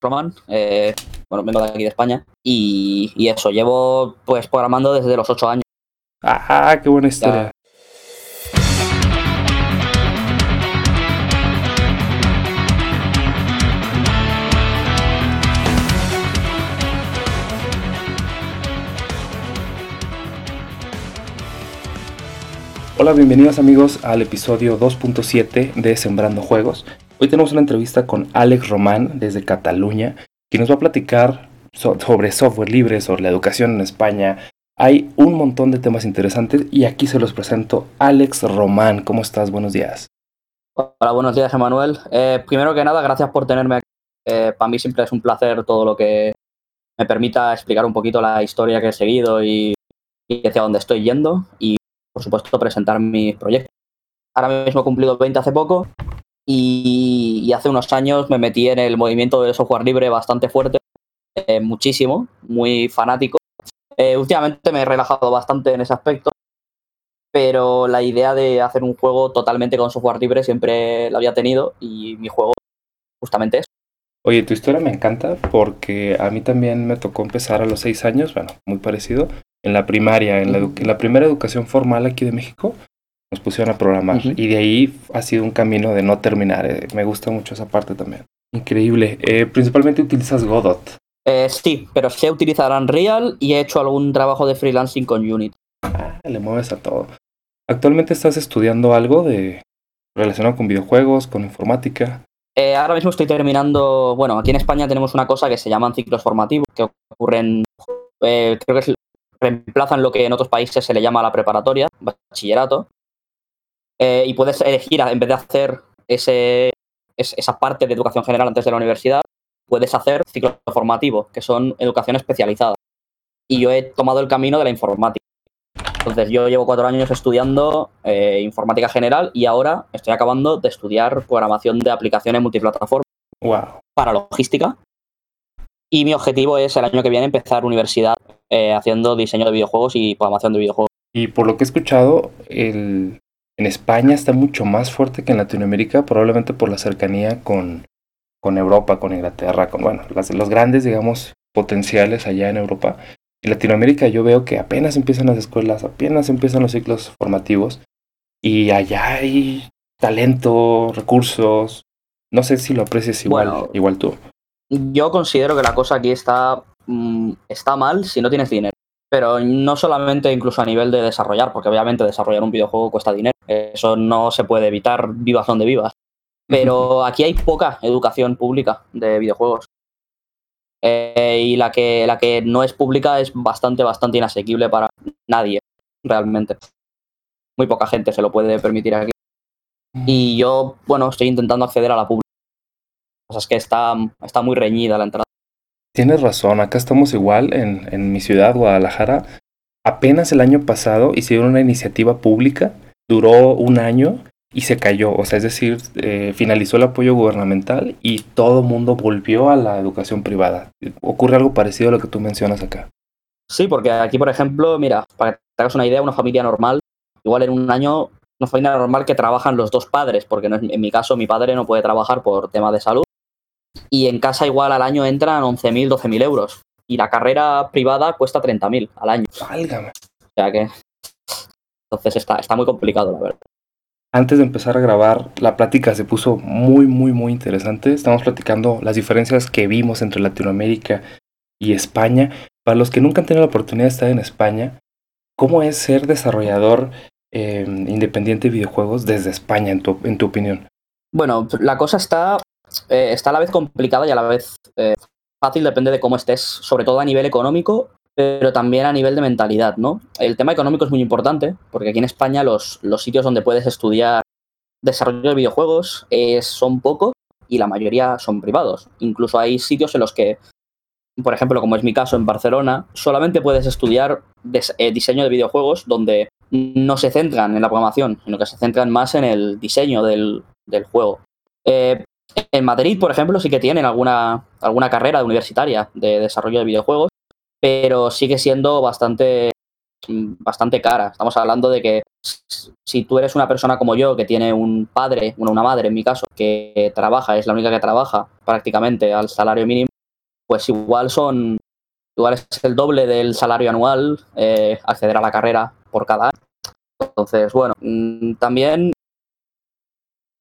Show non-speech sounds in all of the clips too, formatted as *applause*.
Román, eh, bueno, vengo de aquí de España y, y, eso, llevo pues programando desde los 8 años. Ah, qué buena historia. Hola, bienvenidos amigos al episodio 2.7 de Sembrando Juegos. Hoy tenemos una entrevista con Alex Román desde Cataluña, quien nos va a platicar sobre software libre, sobre la educación en España. Hay un montón de temas interesantes y aquí se los presento. Alex Román, ¿cómo estás? Buenos días. Hola, buenos días, Emanuel. Eh, primero que nada, gracias por tenerme aquí. Eh, para mí siempre es un placer todo lo que me permita explicar un poquito la historia que he seguido y, y hacia dónde estoy yendo. Y por supuesto, presentar mis proyectos. Ahora mismo he cumplido 20 hace poco y, hace unos años me metí en el movimiento del software libre bastante fuerte, eh, muchísimo, muy fanático. Eh, últimamente me he relajado bastante en ese aspecto, pero la idea de hacer un juego totalmente con software libre siempre la había tenido y mi juego justamente es. Oye, tu historia me encanta porque a mí también me tocó empezar a los seis años, bueno, muy parecido, en la primaria, en la, primera educación formal aquí de México, nos pusieron a programar. Y de ahí ha sido un camino de no terminar. Eh, me gusta mucho esa parte también. Increíble. Eh, principalmente utilizas Godot. Eh, sí, pero sé utilizar Unreal y he hecho algún trabajo de freelancing con Unity. Ah, le mueves a todo. ¿Actualmente estás estudiando algo de relacionado con videojuegos, con informática? ahora mismo estoy terminando, bueno, aquí en España tenemos una cosa que se llaman ciclos formativos, que ocurren, creo que es reemplazan lo que en otros países se le llama la preparatoria, bachillerato, eh, y puedes elegir, en vez de hacer ese, esa parte de educación general antes de la universidad, puedes hacer ciclos formativos, que son educación especializada. Y yo he tomado el camino de la informática. Entonces yo llevo cuatro años estudiando eh, informática general y ahora estoy acabando de estudiar programación de aplicaciones multiplataforma para logística. Y mi objetivo es el año que viene empezar universidad eh, haciendo diseño de videojuegos y programación de videojuegos. Y por lo que he escuchado, el, en España está mucho más fuerte que en Latinoamérica, probablemente por la cercanía con, con Europa, con Inglaterra, con bueno, las, los grandes, digamos, potenciales allá en Europa. En Latinoamérica yo veo que apenas empiezan las escuelas, apenas empiezan los ciclos formativos y allá hay talento, recursos. No sé si lo aprecias igual, igual tú. Yo considero que la cosa aquí está Mm, está mal si no tienes dinero. Pero no solamente incluso a nivel de desarrollar, porque obviamente desarrollar un videojuego cuesta dinero. Eso no se puede evitar, vivas donde vivas. Pero aquí hay poca educación pública de videojuegos. Eh, y la que, la que no es pública es bastante, bastante inasequible para nadie, realmente. Muy poca gente se lo puede permitir aquí. Y yo, bueno, estoy intentando acceder a la pública. O sea, es que está, está muy reñida la entrada. Tienes razón, acá estamos igual en, mi ciudad, Guadalajara. Apenas el año pasado hicieron una iniciativa pública, duró un año y se cayó. O sea, es decir, eh, finalizó el apoyo gubernamental y todo el mundo volvió a la educación privada. ¿Ocurre algo parecido a lo que tú mencionas acá? Sí, porque aquí, por ejemplo, mira, para que te hagas una idea, una familia normal, igual en un año, una familia normal que trabajan los dos padres, porque no en mi caso mi padre no puede trabajar por tema de salud y en casa igual al año entran 11.000, 12.000 euros. Y la carrera privada cuesta 30.000 al año. Válgame. O sea que... Entonces está, está muy complicado, la verdad. Antes de empezar a grabar, la plática se puso muy, muy, muy interesante. Estamos platicando las diferencias que vimos entre Latinoamérica y España. Para los que nunca han tenido la oportunidad de estar en España, ¿cómo es ser desarrollador eh, independiente de videojuegos desde España, en tu, en tu opinión? Bueno, la cosa está eh, está a la vez complicada y a la vez eh, fácil, depende de cómo estés, sobre todo a nivel económico, pero también a nivel de mentalidad, ¿no? El tema económico es muy importante, porque aquí en España los, los sitios donde puedes estudiar desarrollo de videojuegos eh, son pocos y la mayoría son privados. Incluso hay sitios en los que, por ejemplo, como es mi caso en Barcelona, solamente puedes estudiar diseño de videojuegos donde no se centran en la programación, sino que se centran más en el diseño del, del juego. En Madrid, por ejemplo, sí que tienen alguna, alguna carrera universitaria de desarrollo de videojuegos, pero sigue siendo bastante bastante cara. Estamos hablando de que si tú eres una persona como yo que tiene un padre, bueno, una madre en mi caso, que trabaja, es la única que trabaja prácticamente al salario mínimo, pues igual son, igual es el doble del salario anual eh, acceder a la carrera por cada año. Entonces, bueno, mm, también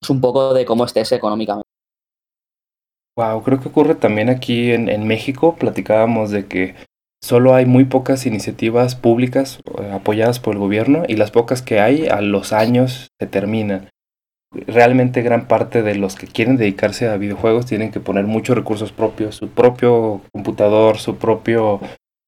es un poco de cómo estés económicamente. Wow, creo que ocurre también aquí en, en México. Platicábamos de que solo hay muy pocas iniciativas públicas eh, apoyadas por el gobierno y las pocas que hay a los años se terminan. Realmente gran parte de los que quieren dedicarse a videojuegos tienen que poner muchos recursos propios, su propio computador, su propio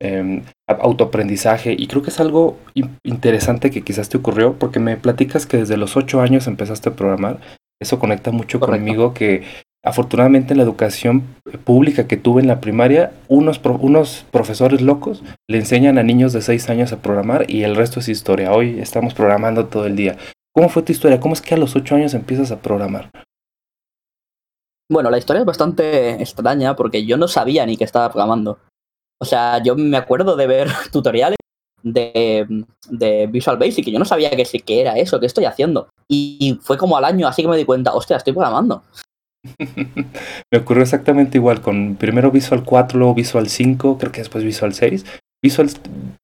eh, autoaprendizaje y creo que es algo interesante que quizás te ocurrió porque me platicas que desde los ocho años empezaste a programar. Eso conecta mucho conmigo que afortunadamente en la educación pública que tuve en la primaria, unos, unos profesores locos le enseñan a niños de 6 años a programar y el resto es historia. Hoy estamos programando todo el día. ¿Cómo fue tu historia? ¿Cómo es que a los 8 años empiezas a programar? Bueno, la historia es bastante extraña porque yo no sabía ni que estaba programando. O sea, yo me acuerdo de ver *laughs* tutoriales de, de, Visual Basic y yo no sabía que, que era eso, que estoy haciendo. Y fue como al año así que me di cuenta, hostia, estoy programando. *laughs* Me ocurrió exactamente igual con primero Visual 4, luego Visual 5, creo que después Visual 6. Visual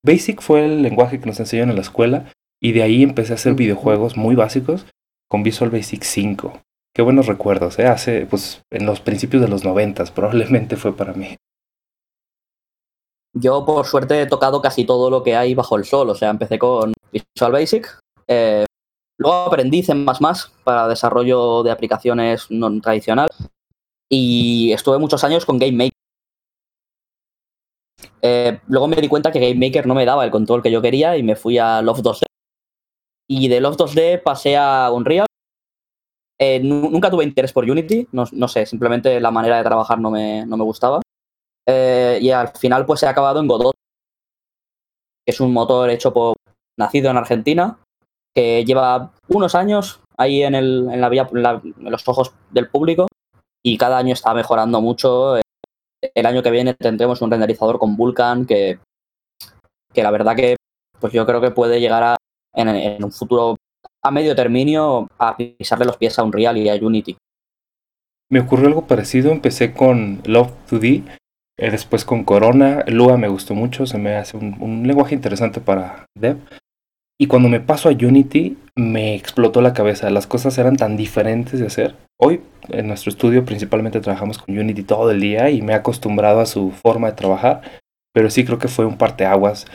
Basic fue el lenguaje que nos enseñaron en la escuela y de ahí empecé a hacer videojuegos muy básicos con Visual Basic 5. Qué buenos recuerdos, ¿eh? Hace, pues, en los principios de los 90 *laughs* probablemente fue para mí. Yo, por suerte, he tocado casi todo lo que hay bajo el sol. O sea, empecé con Visual Basic, eh, Luego aprendí C++ para desarrollo de aplicaciones no tradicional y estuve muchos años con GameMaker. Eh, luego me di cuenta que GameMaker no me daba el control que yo quería y me fui a Loft 2D. Y de Loft 2D pasé a Unreal. Eh, nunca tuve interés por Unity, no, sé, simplemente la manera de trabajar no me, no me gustaba. Eh, y al final pues he acabado en Godot, que es un motor hecho por nacido en Argentina, que lleva unos años ahí en, el, en, la vía, en, los ojos del público y cada año está mejorando mucho. El año que viene tendremos un renderizador con Vulkan que, que la verdad que pues yo creo que puede llegar a, en, un futuro a medio término a pisarle los pies a Unreal y a Unity. Me ocurrió algo parecido, empecé con Love 2D, eh, después con Corona, Lua me gustó mucho, se me hace un, un lenguaje interesante para Dev. Y cuando me paso a Unity, me explotó la cabeza. Las cosas eran tan diferentes de hacer. Hoy, en nuestro estudio, principalmente trabajamos con Unity todo el día y me he acostumbrado a su forma de trabajar. Pero sí creo que fue un parteaguas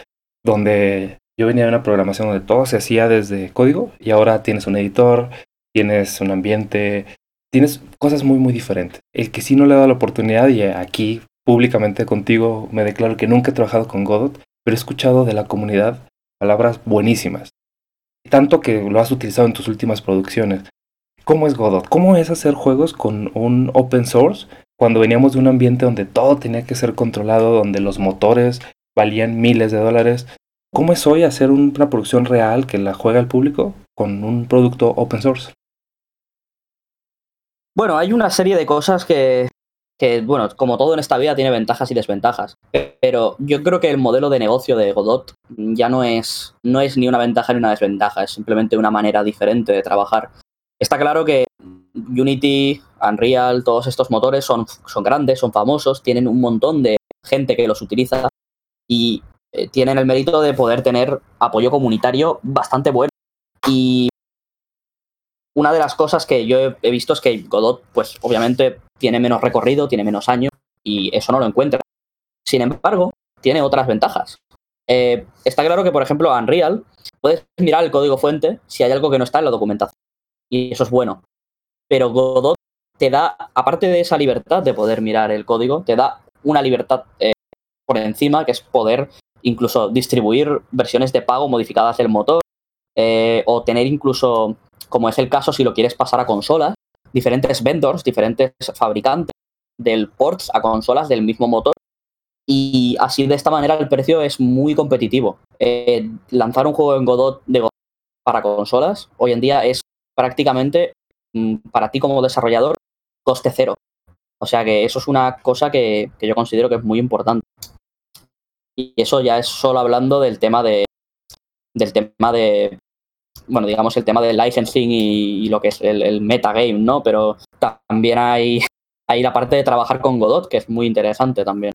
donde yo venía de una programación donde todo se hacía desde código y ahora tienes un editor, tienes un ambiente, tienes cosas muy, muy diferentes. El que sí no le he dado la oportunidad y aquí públicamente contigo me declaro que nunca he trabajado con Godot, pero he escuchado de la comunidad palabras buenísimas. Tanto que lo has utilizado en tus últimas producciones. ¿Cómo es Godot? ¿Cómo es hacer juegos con un open source cuando veníamos de un ambiente donde todo tenía que ser controlado, donde los motores valían miles de dólares? ¿Cómo es hoy hacer una producción real que la juega el público con un producto open source? Bueno, hay una serie de cosas que, que, bueno, como todo en esta vida tiene ventajas y desventajas. Pero yo creo que el modelo de negocio de Godot ya no es, no es ni una ventaja ni una desventaja, es simplemente una manera diferente de trabajar. Está claro que Unity, Unreal, todos estos motores son, son grandes, son famosos, tienen un montón de gente que los utiliza y eh, tienen el mérito de poder tener apoyo comunitario bastante bueno. Y una de las cosas que yo he visto es que Godot, pues obviamente tiene menos recorrido, tiene menos años y eso no lo encuentra. Sin embargo, tiene otras ventajas. Eh, está claro que, por ejemplo, Unreal, puedes mirar el código fuente si hay algo que no está en la documentación. Y eso es bueno. Pero Godot te da, aparte de esa libertad de poder mirar el código, te da una libertad eh, por encima, que es poder incluso distribuir versiones de pago modificadas del motor, eh, o tener incluso, como es el caso si lo quieres pasar a consolas, diferentes vendors, diferentes fabricantes del ports a consolas del mismo motor. Y así de esta manera el precio es muy competitivo. Eh, lanzar un juego en Godot de Godot para consolas hoy en día es prácticamente mm, para ti como desarrollador coste cero. O sea que eso es una cosa que, que yo considero que es muy importante. Y eso ya es solo hablando del tema de, del tema de, bueno, digamos el tema del licensing y, lo que es el, metagame, ¿no? Pero también hay, hay la parte de trabajar con Godot, que es muy interesante también.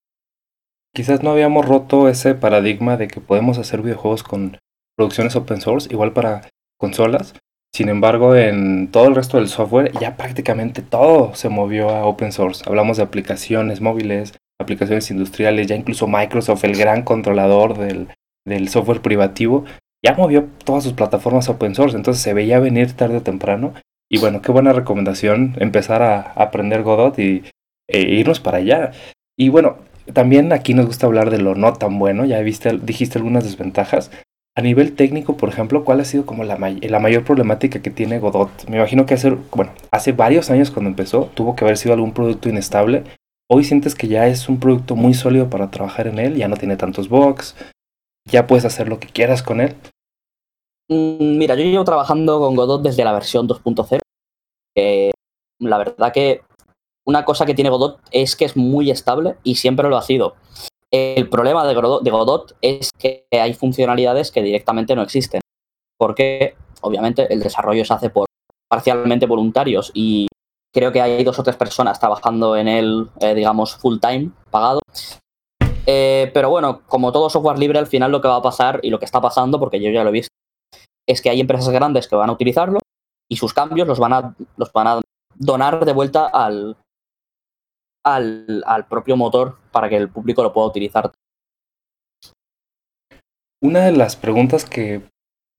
Quizás no habíamos roto ese paradigma de que podemos hacer videojuegos con producciones open source, igual para consolas. Sin embargo, en todo el resto del software ya prácticamente todo se movió a open source. Hablamos de aplicaciones móviles, aplicaciones industriales, ya incluso Microsoft, el gran controlador del, del software privativo, ya movió todas sus plataformas open source, entonces se veía venir tarde o temprano. Y bueno, qué buena recomendación empezar a aprender Godot y e irnos para allá. Y bueno, también aquí nos gusta hablar de lo no tan bueno, ya viste, dijiste algunas desventajas. A nivel técnico, por ejemplo, ¿cuál ha sido como la, la mayor problemática que tiene Godot? Me imagino que hace, bueno, hace varios años cuando empezó tuvo que haber sido algún producto inestable. Hoy sientes que ya es un producto muy sólido para trabajar en él, ya no tiene tantos bugs, ya puedes hacer lo que quieras con él. Mm, mira, yo llevo trabajando con Godot desde la versión 2.0. la verdad que una cosa que tiene Godot es que es muy estable y siempre lo ha sido. El problema de Godot, es que hay funcionalidades que directamente no existen. Porque, obviamente, el desarrollo se hace por parcialmente voluntarios y creo que hay dos o tres personas trabajando en él, eh, digamos, full time, pagado. Eh, pero bueno, como todo software libre, al final lo que va a pasar y lo que está pasando, porque yo ya lo he visto, es que hay empresas grandes que van a utilizarlo y sus cambios los van a, donar de vuelta al, al, al propio motor para que el público lo pueda utilizar. Una de las preguntas que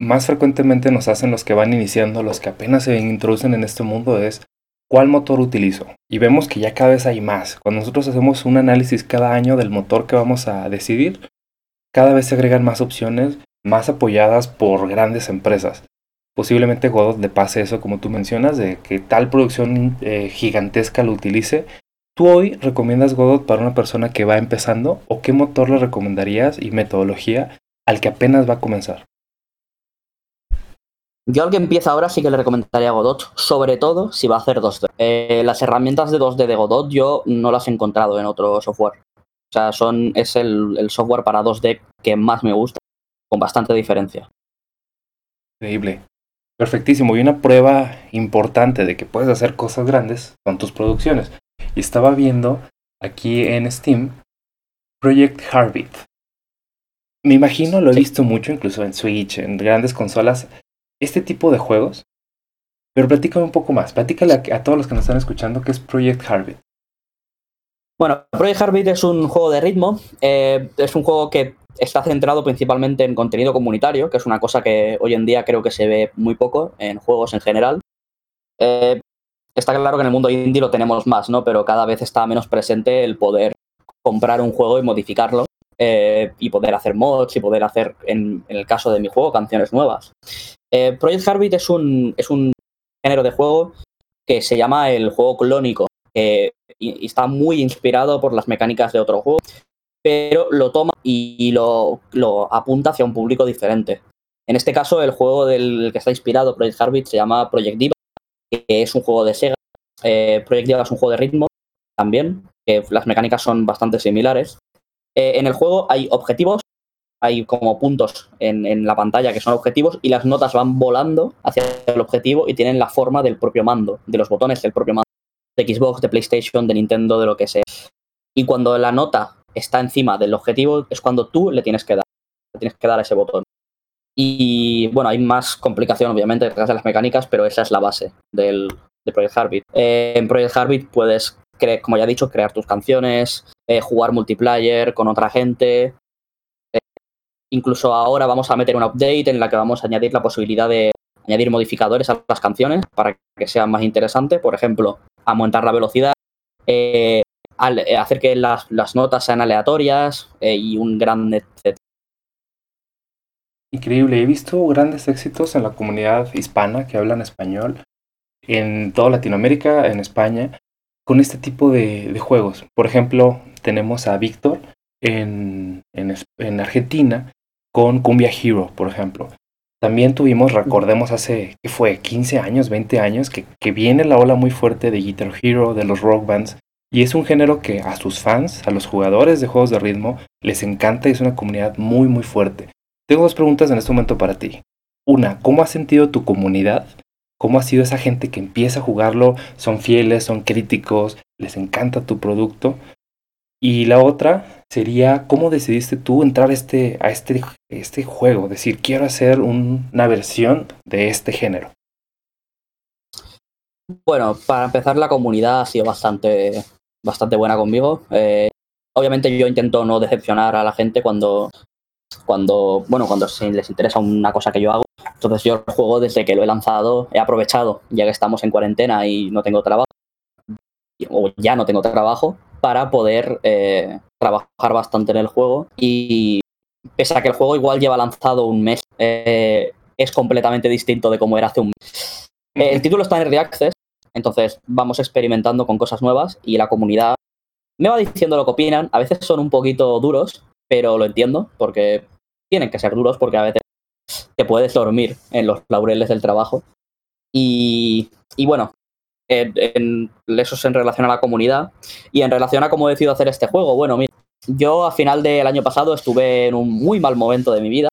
más frecuentemente nos hacen los que van iniciando, los que apenas se introducen en este mundo es ¿cuál motor utilizo? Y vemos que ya cada vez hay más. Cuando nosotros hacemos un análisis cada año del motor que vamos a decidir, cada vez se agregan más opciones más apoyadas por grandes empresas. Posiblemente Godot le pase eso, como tú mencionas, de que tal producción eh, gigantesca lo utilice. ¿Tú hoy recomiendas Godot para una persona que va empezando o qué motor le recomendarías y metodología al que apenas va a comenzar? Yo al que empieza ahora sí que le recomendaría Godot, sobre todo si va a hacer 2D. Eh, las herramientas de 2D de Godot yo no las he encontrado en otro software. O sea, son, es el, el software para 2D que más me gusta con bastante diferencia. Increíble. Perfectísimo. Y una prueba importante de que puedes hacer cosas grandes con tus producciones. Y estaba viendo aquí en Steam Project Heartbeat. Me imagino, lo he visto mucho, incluso en Switch, en grandes consolas, este tipo de juegos. Pero platícame un poco más. Platícale a, a todos los que nos están escuchando qué es Project Heartbeat. Bueno, Project Heartbeat es un juego de ritmo. Eh, es un juego que está centrado principalmente en contenido comunitario, que es una cosa que hoy en día creo que se ve muy poco en juegos en general. Eh, está claro que en el mundo indie lo tenemos más, ¿no? Pero cada vez está menos presente el poder comprar un juego y modificarlo eh, y poder hacer mods y poder hacer, en, el caso de mi juego, canciones nuevas. Project Heartbeat es un, es un género de juego que se llama el juego clónico y, y está muy inspirado por las mecánicas de otro juego pero lo toma y lo, apunta hacia un público diferente. En este caso, el juego del que está inspirado Project Heartbeat se llama Project Diva, que es un juego de Sega. Eh, Project Diva es un juego de ritmo también, que las mecánicas son bastante similares. Eh, en el juego hay objetivos, hay como puntos en, en, la pantalla que son objetivos y las notas van volando hacia el objetivo y tienen la forma del propio mando, de los botones del propio mando, de Xbox, de PlayStation, de Nintendo, de lo que sea. Y cuando la nota está encima del objetivo, es cuando tú le tienes que dar, le tienes que dar a ese botón. Y bueno, hay más complicación obviamente detrás de las mecánicas, pero esa es la base del, de Project Heartbeat. Eh, en Project Heartbeat puedes, como ya he dicho, crear tus canciones, eh, jugar multiplayer con otra gente. Eh, incluso ahora vamos a meter un update en la que vamos a añadir la posibilidad de añadir modificadores a las canciones para que sean más interesantes. Por ejemplo, aumentar la velocidad, eh, hacer que las, notas sean aleatorias eh, y un gran etc. Increíble, he visto grandes éxitos en la comunidad hispana que hablan español, en toda Latinoamérica, en España, con este tipo de, juegos. Por ejemplo, tenemos a Víctor en, en, Argentina con Cumbia Hero, por ejemplo. También tuvimos, recordemos, hace, ¿qué fue? 15 años, 20 años, que, que viene la ola muy fuerte de Guitar Hero, de los rock bands, y es un género que a sus fans, a los jugadores de juegos de ritmo, les encanta y es una comunidad muy muy fuerte. tengo dos preguntas en este momento para ti. Una, ¿cómo has sentido tu comunidad? ¿Cómo ha sido esa gente que empieza a jugarlo? Son fieles, son críticos, les encanta tu producto. Y la otra sería, ¿cómo decidiste tú entrar este, a este, este juego? Decir, quiero hacer una versión de este género. Bueno, para empezar, la comunidad ha sido bastante, bastante buena conmigo. Eh, obviamente yo intento no decepcionar a la gente cuando, cuando, bueno, cuando les interesa una cosa que yo hago. Entonces yo el juego desde que lo he lanzado he aprovechado, ya que estamos en cuarentena y no tengo trabajo, o ya no tengo trabajo, para poder eh, trabajar bastante en el juego. Y pese a que el juego igual lleva lanzado un mes, eh, es completamente distinto de cómo era hace un mes. el título está en Early Access, entonces vamos experimentando con cosas nuevas y la comunidad me va diciendo lo que opinan. A veces son un poquito duros, pero lo entiendo porque tienen que ser duros porque a veces te puedes dormir en los laureles del trabajo. Y, bueno, en, eso es en relación a la comunidad y en relación a cómo decido hacer este juego. Bueno, mira, yo a final del año pasado estuve en un muy mal momento de mi vida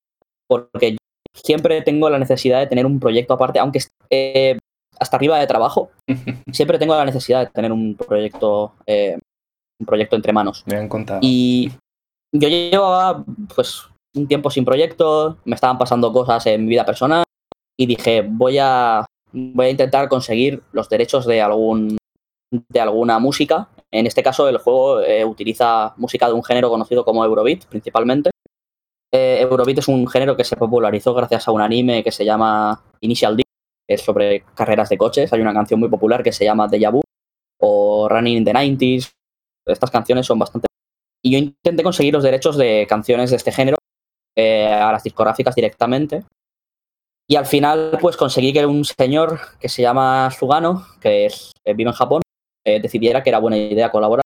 porque siempre tengo la necesidad de tener un proyecto aparte, aunque eh, hasta arriba de trabajo, *laughs* siempre tengo la necesidad de tener un proyecto, eh, un proyecto entre manos. Me han contado. Y yo llevaba pues un tiempo sin proyecto, me estaban pasando cosas en mi vida personal y dije, voy a, voy a intentar conseguir los derechos de algún de alguna música. En este caso, el juego eh, utiliza música de un género conocido como Eurobeat, principalmente. Eh, Eurobeat es un género que se popularizó gracias a un anime que se llama Initial D, es sobre carreras de coches. Hay una canción muy popular que se llama Deja Vu o Running in the 90s. Estas canciones son bastante... Y yo intenté conseguir los derechos de canciones de este género eh, a las discográficas directamente. Y al final, pues conseguí que un señor que se llama Sugano, que es, eh, vive en Japón, eh, decidiera que era buena idea colaborar.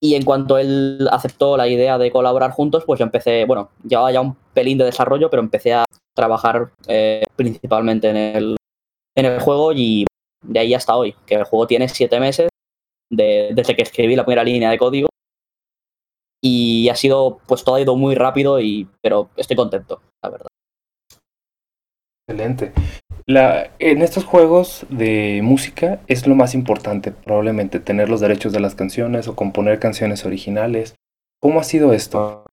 Y en cuanto él aceptó la idea de colaborar juntos, pues yo empecé, bueno, llevaba ya un pelín de desarrollo, pero empecé a trabajar eh, principalmente en el, en el juego y de ahí hasta hoy, que el juego tiene siete meses desde que escribí la primera línea de código y ha sido, pues todo ha ido muy rápido, y, pero estoy contento, la verdad. Excelente. La, en estos juegos de música es lo más importante, probablemente, tener los derechos de las canciones o componer canciones originales. ¿Cómo ha sido esto?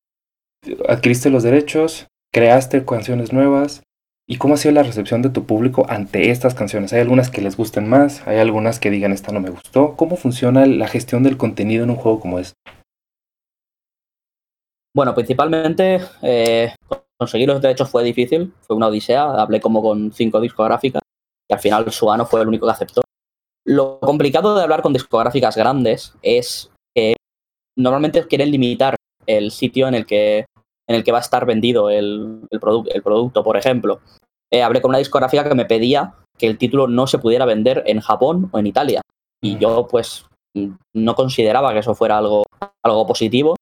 ¿Adquiriste los derechos? creaste canciones nuevas. ¿Y cómo ha sido la recepción de tu público ante estas canciones? ¿Hay algunas que les gusten más? ¿Hay algunas que digan esta no me gustó? ¿Cómo funciona la gestión del contenido en un juego como este? Bueno, principalmente eh, conseguir los derechos fue difícil, fue una odisea. Hablé como con cinco discográficas y al final Suano fue el único que aceptó. Lo complicado de hablar con discográficas grandes es que normalmente quieren limitar el sitio en el que en el que va a estar vendido el, el, el producto, por ejemplo. Eh, hablé con una discográfica que me pedía que el título no se pudiera vender en Japón o en Italia. Y yo, pues, no consideraba que eso fuera algo, algo positivo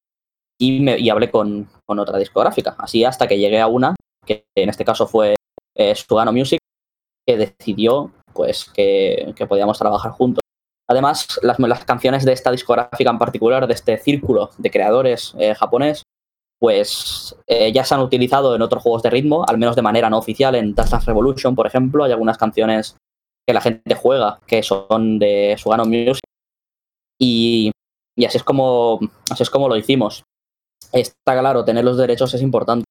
y, me, y hablé con, con, otra discográfica. Así hasta que llegué a una, que en este caso fue eh, Sugano Music, que decidió pues que, que podíamos trabajar juntos. Además, las, las, canciones de esta discográfica en particular, de este círculo de creadores eh, japonés, pues eh, ya se han utilizado en otros juegos de ritmo, al menos de manera no oficial, en Dance Revolution, por ejemplo, hay algunas canciones que la gente juega que son de Sugano Music y, y así es como así es como lo hicimos. Está claro, tener los derechos es importante.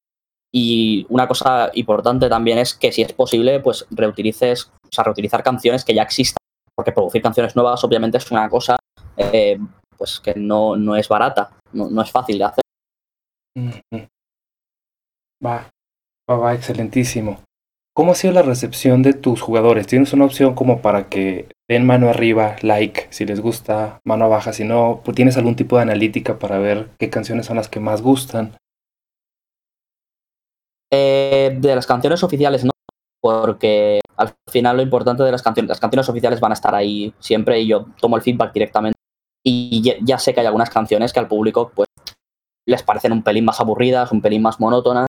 Y una cosa importante también es que si es posible, pues reutilices, o sea, reutilizar canciones que ya existan. Porque producir canciones nuevas obviamente es una cosa eh, pues que no, no es barata, no, no es fácil de hacer. Va, va, va, excelentísimo. ¿Cómo ha sido la recepción de tus jugadores? ¿Tienes una opción como para que den mano arriba, like, si les gusta, mano baja, si no? Pues, ¿Tienes algún tipo de analítica para ver qué canciones son las que más gustan? Eh, de las canciones oficiales no, porque al final lo importante de las canciones, las canciones oficiales van a estar ahí siempre y yo tomo el feedback directamente. Y ya, sé que hay algunas canciones que al público pues les parecen un pelín más aburridas, un pelín más monótonas.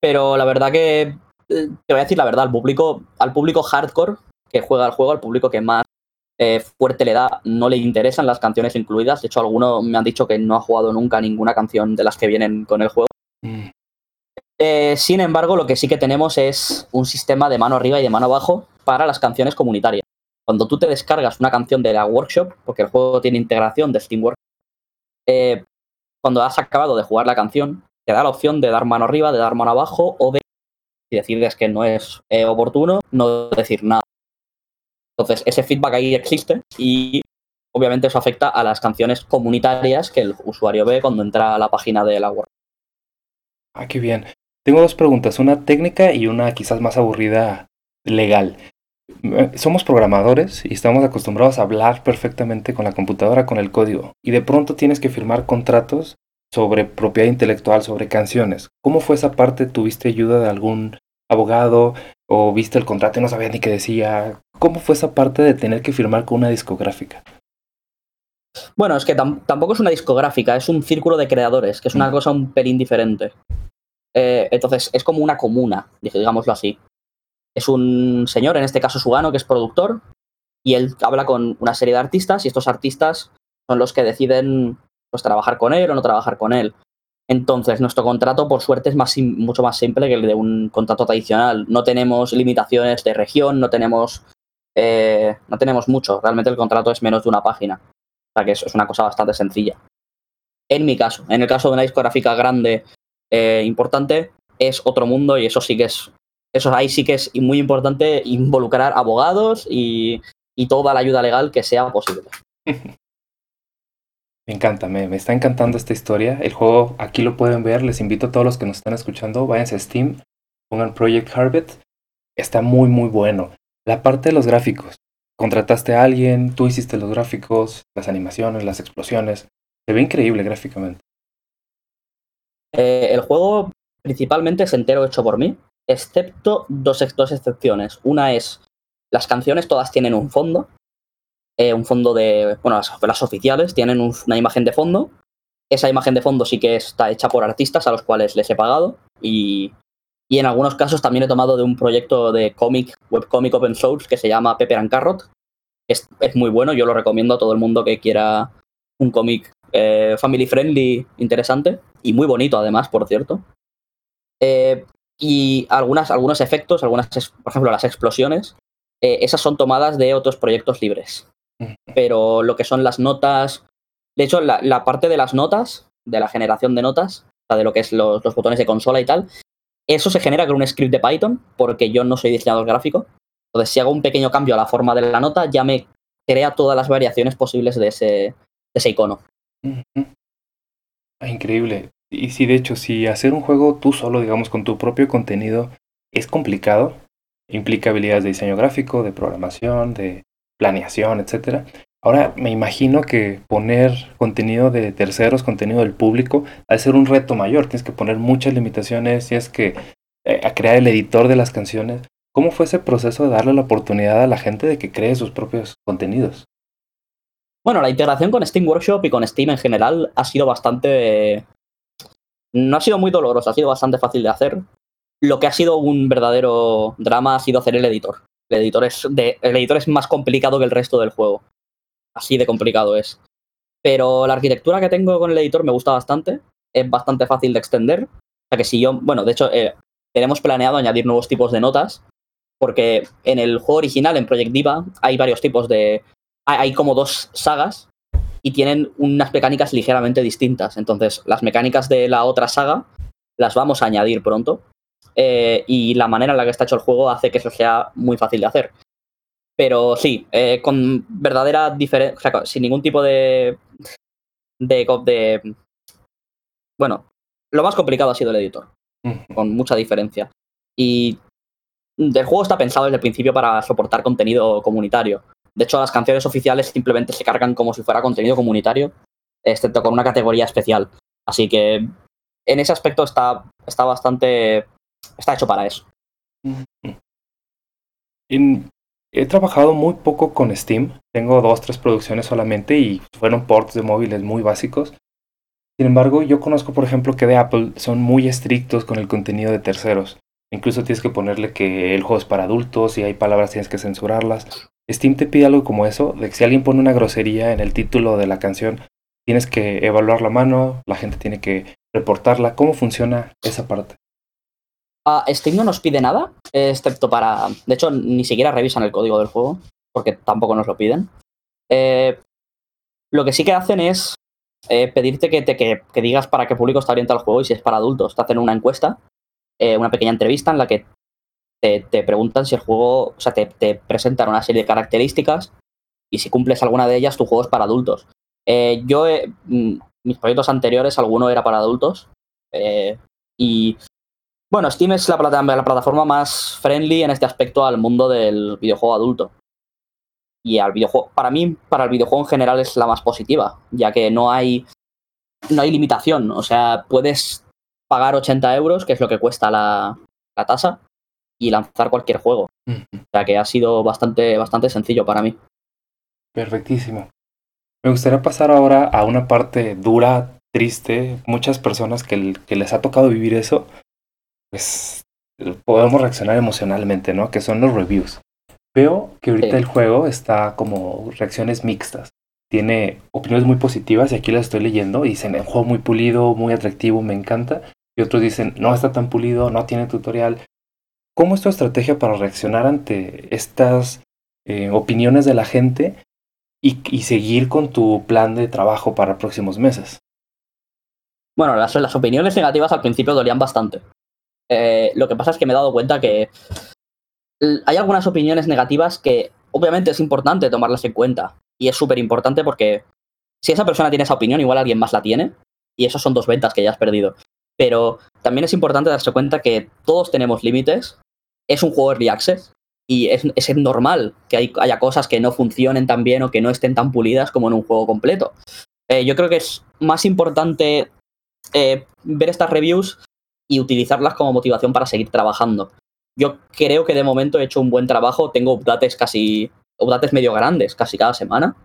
Pero la verdad que, eh, te voy a decir la verdad, al público, al público hardcore que juega al juego, al público que más eh, fuerte le da, no le interesan las canciones incluidas. De hecho, algunos me han dicho que no ha jugado nunca ninguna canción de las que vienen con el juego. Mm. Eh, sin embargo, lo que sí que tenemos es un sistema de mano arriba y de mano abajo para las canciones comunitarias. Cuando tú te descargas una canción de la workshop, porque el juego tiene integración de Steam Workshop, eh, cuando has acabado de jugar la canción, te da la opción de dar mano arriba, de dar mano abajo o de decirles que no es eh, oportuno, no decir nada. Entonces, ese feedback ahí existe y obviamente eso afecta a las canciones comunitarias que el usuario ve cuando entra a la página de la web. Ah, qué bien. Tengo dos preguntas, una técnica y una quizás más aburrida legal. Eh, somos programadores y estamos acostumbrados a hablar perfectamente con la computadora, con el código, y de pronto tienes que firmar contratos sobre propiedad intelectual, sobre canciones. ¿Cómo fue esa parte? ¿Tuviste ayuda de algún abogado o viste el contrato y no sabías ni qué decía? ¿Cómo fue esa parte de tener que firmar con una discográfica? Bueno, es que tampoco es una discográfica, es un círculo de creadores, que es una mm. cosa un pelín diferente. Eh, entonces, es como una comuna, digámoslo así. Es un señor, en este caso Sugano, que es productor, y él habla con una serie de artistas, y estos artistas son los que deciden pues, trabajar con él o no trabajar con él. Entonces, nuestro contrato, por suerte, es más, mucho más simple que el de un contrato tradicional. No tenemos limitaciones de región, no tenemos, eh, no tenemos mucho. Realmente el contrato es menos de una página. O sea que eso es una cosa bastante sencilla. En mi caso, en el caso de una discográfica grande, eh, importante, es otro mundo y eso sí que es, eso ahí sí que es muy importante involucrar abogados y, toda la ayuda legal que sea posible. *laughs* Me encanta, me, me, está encantando esta historia. El juego aquí lo pueden ver. Les invito a todos los que nos están escuchando, váyanse a Steam, pongan Project Harvest. Está muy, muy bueno. La parte de los gráficos. Contrataste a alguien, tú hiciste los gráficos, las animaciones, las explosiones. Se ve increíble gráficamente. Eh, el juego principalmente es entero hecho por mí, excepto dos, dos excepciones. Una es, las canciones todas tienen un fondo, eh, un fondo de, bueno, las, oficiales tienen una imagen de fondo. Esa imagen de fondo sí que está hecha por artistas a los cuales les he pagado y, y en algunos casos también he tomado de un proyecto de cómic, webcomic open source que se llama Pepper and Carrot. Es, es muy bueno, yo lo recomiendo a todo el mundo que quiera un cómic eh, family friendly, interesante y muy bonito además, por cierto. Eh, y algunas, algunos efectos, algunas, por ejemplo, las explosiones, esas son tomadas de otros proyectos libres pero lo que son las notas, de hecho, la, parte de las notas, de la generación de notas, o sea, de lo que es los, botones de consola y tal, eso se genera con un script de Python, porque yo no soy diseñador gráfico. Entonces, si hago un pequeño cambio a la forma de la nota, ya me crea todas las variaciones posibles de ese, ese icono. Ah, increíble. Y si de hecho, si hacer un juego tú solo, digamos, con tu propio contenido, es complicado, implica habilidades de diseño gráfico, de programación, de planeación, etcétera. Ahora me imagino que poner contenido de terceros, contenido del público, ha de ser un reto mayor. Tienes que poner muchas limitaciones, tienes que eh, crear el editor de las canciones. ¿Cómo fue ese proceso de darle la oportunidad a la gente de que cree sus propios contenidos? Bueno, la integración con Steam Workshop y con Steam en general ha sido bastante... No ha sido muy dolorosa, ha sido bastante fácil de hacer. Lo que ha sido un verdadero drama ha sido hacer el editor. El editor, es el editor es más complicado que el resto del juego. Así de complicado es. Pero la arquitectura que tengo con el editor me gusta bastante. Es bastante fácil de extender. O sea que si yo, bueno, de hecho, eh, tenemos planeado añadir nuevos tipos de notas. Porque en el juego original, en Project Diva, hay varios tipos de. Hay como dos sagas y tienen unas mecánicas ligeramente distintas. Entonces, las mecánicas de la otra saga las vamos a añadir pronto. Eh, y la manera en la que está hecho el juego hace que eso sea muy fácil de hacer. Pero sí, eh, con verdadera diferencia, o sea, sin ningún tipo de, de, de... Bueno, lo más complicado ha sido el editor, con mucha diferencia. Y el juego está pensado desde el principio para soportar contenido comunitario. De hecho, las canciones oficiales simplemente se cargan como si fuera contenido comunitario, excepto con una categoría especial. Así que en ese aspecto está, está bastante está hecho para eso. He trabajado muy poco con Steam. Tengo dos, tres producciones solamente y fueron ports de móviles muy básicos. Sin embargo, yo conozco, por ejemplo, que de Apple son muy estrictos con el contenido de terceros. Incluso tienes que ponerle que el juego es para adultos y hay palabras tienes que censurarlas. Steam te pide algo como eso, de que si alguien pone una grosería en el título de la canción, tienes que evaluar la mano, la gente tiene que reportarla. ¿Cómo funciona esa parte? Ah, Steam no nos pide nada, excepto para. De hecho, ni siquiera revisan el código del juego, porque tampoco nos lo piden. Eh, lo que sí que hacen es eh, pedirte que, te, que, digas para qué público está orientado el juego y si es para adultos. Te hacen una encuesta, eh, una pequeña entrevista en la que te, te preguntan si el juego, o sea, te, te, presentan una serie de características y si cumples alguna de ellas, tu juego es para adultos. Eh, yo, mm, mis proyectos anteriores, alguno era para adultos. y bueno, Steam es la, la plataforma más friendly en este aspecto al mundo del videojuego adulto y al videojuego, para mí, para el videojuego en general es la más positiva, ya que no hay, no hay limitación. O sea, puedes pagar 80 euros, que es lo que cuesta la, la tasa, y lanzar cualquier juego. O sea que ha sido bastante, bastante sencillo para mí. Perfectísimo. Me gustaría pasar ahora a una parte dura, triste. Muchas personas que, que les ha tocado vivir eso, pues podemos reaccionar emocionalmente, ¿no? Que son los reviews. Veo que ahorita sí. el juego está como reacciones mixtas. Tiene opiniones muy positivas y aquí las estoy leyendo y dicen, un juego muy pulido, muy atractivo, me encanta. Y otros dicen, no está tan pulido, no tiene tutorial. ¿Cómo es tu estrategia para reaccionar ante estas eh, opiniones de la gente y, y, seguir con tu plan de trabajo para próximos meses? Bueno, las, las opiniones negativas al principio dolían bastante. Eh, lo que pasa es que me he dado cuenta que hay algunas opiniones negativas que obviamente es importante tomarlas en cuenta. Y es súper importante porque si esa persona tiene esa opinión, igual alguien más la tiene. Y eso son dos ventas que ya has perdido. Pero también es importante darse cuenta que todos tenemos límites. Es un juego early access. Y es, normal que hay, haya cosas que no funcionen tan bien o que no estén tan pulidas como en un juego completo. Eh, yo creo que es más importante eh, ver estas reviews y utilizarlas como motivación para seguir trabajando yo creo que de momento he hecho un buen trabajo. Tengo updates casi, updates medio grandes, casi cada semana.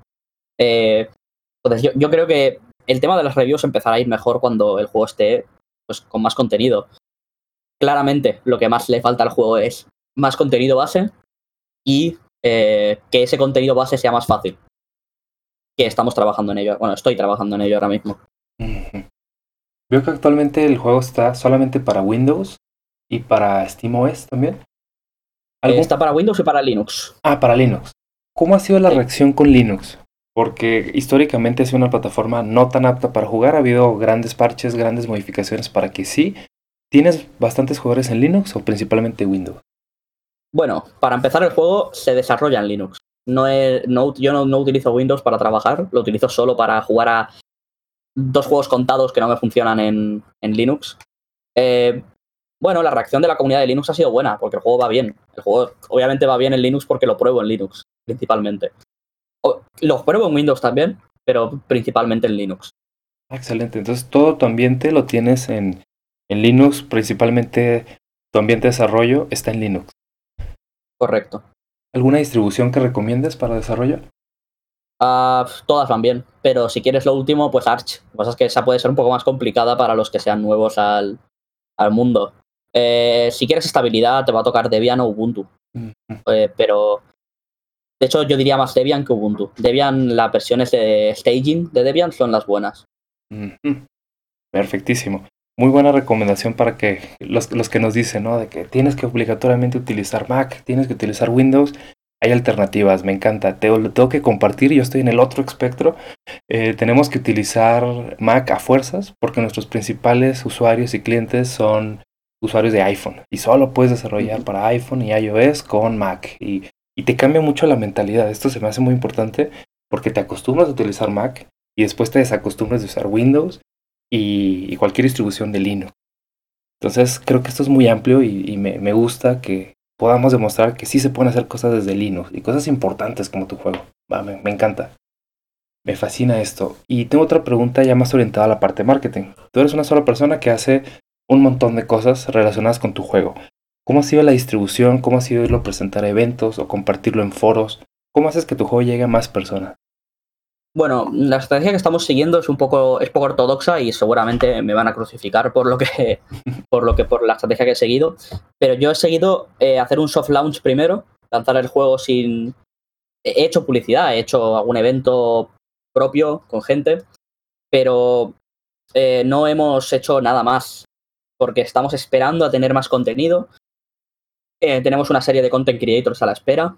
Eh, entonces yo, creo que el tema de las reviews empezará a ir mejor cuando el juego esté pues, con más contenido. Claramente lo que más le falta al juego es más contenido base y eh, que ese contenido base sea más fácil. Que estamos trabajando en ello. Bueno, estoy trabajando en ello ahora mismo. Veo que actualmente el juego está solamente para Windows y para SteamOS también. ¿Algún? Está para Windows y para Linux. Ah, para Linux. ¿Cómo ha sido la reacción con Linux? Porque históricamente es una plataforma no tan apta para jugar. Ha habido grandes parches, grandes modificaciones para que sí. ¿Tienes bastantes jugadores en Linux o principalmente Windows? Bueno, para empezar el juego se desarrolla en Linux. No es, no, yo no, no utilizo Windows para trabajar, lo utilizo solo para jugar a dos juegos contados que no me funcionan en, en Linux. Eh, bueno, la reacción de la comunidad de Linux ha sido buena, porque el juego va bien. El juego obviamente va bien en Linux porque lo pruebo en Linux, principalmente. Lo pruebo en Windows también, pero principalmente en Linux. Excelente. Entonces todo tu ambiente lo tienes en, en Linux, principalmente tu ambiente de desarrollo está en Linux. Correcto. ¿Alguna distribución que recomiendes para desarrollo? Uh, todas van bien, pero si quieres lo último, pues Arch. Lo que pasa es que esa puede ser un poco más complicada para los que sean nuevos al, al mundo. Eh, si quieres estabilidad, te va a tocar Debian o Ubuntu. -huh. eh, pero, de hecho, yo diría más Debian que Ubuntu. Debian, las versiones de staging de Debian son las buenas. -huh. Perfectísimo. Muy buena recomendación para que los, los que nos dicen, ¿no? De que tienes que obligatoriamente utilizar Mac, tienes que utilizar Windows. Hay alternativas, me encanta. Te lo tengo que compartir, yo estoy en el otro espectro. Eh, tenemos que utilizar Mac a fuerzas porque nuestros principales usuarios y clientes son usuarios de iPhone y solo puedes desarrollar para iPhone y iOS con Mac y, y, te cambia mucho la mentalidad. Esto se me hace muy importante porque te acostumbras a utilizar Mac y después te desacostumbras de usar Windows y, y cualquier distribución de Linux. Entonces creo que esto es muy amplio y, y me, me, gusta que podamos demostrar que sí se pueden hacer cosas desde Linux y cosas importantes como tu juego. Me, me encanta. Me fascina esto. Y tengo otra pregunta ya más orientada a la parte de marketing. Tú eres una sola persona que hace un montón de cosas relacionadas con tu juego. ¿Cómo ha sido la distribución? ¿Cómo ha sido irlo a presentar a eventos o compartirlo en foros? ¿Cómo haces que tu juego llegue a más personas? Bueno, la estrategia que estamos siguiendo es un poco, es poco ortodoxa y seguramente me van a crucificar por lo que, *laughs* por lo que, por la estrategia que he seguido. Pero yo he seguido eh, hacer un soft launch primero, lanzar el juego sin, he hecho publicidad, he hecho algún evento propio con gente, pero eh, no hemos hecho nada más porque estamos esperando a tener más contenido. Eh, tenemos una serie de content creators a la espera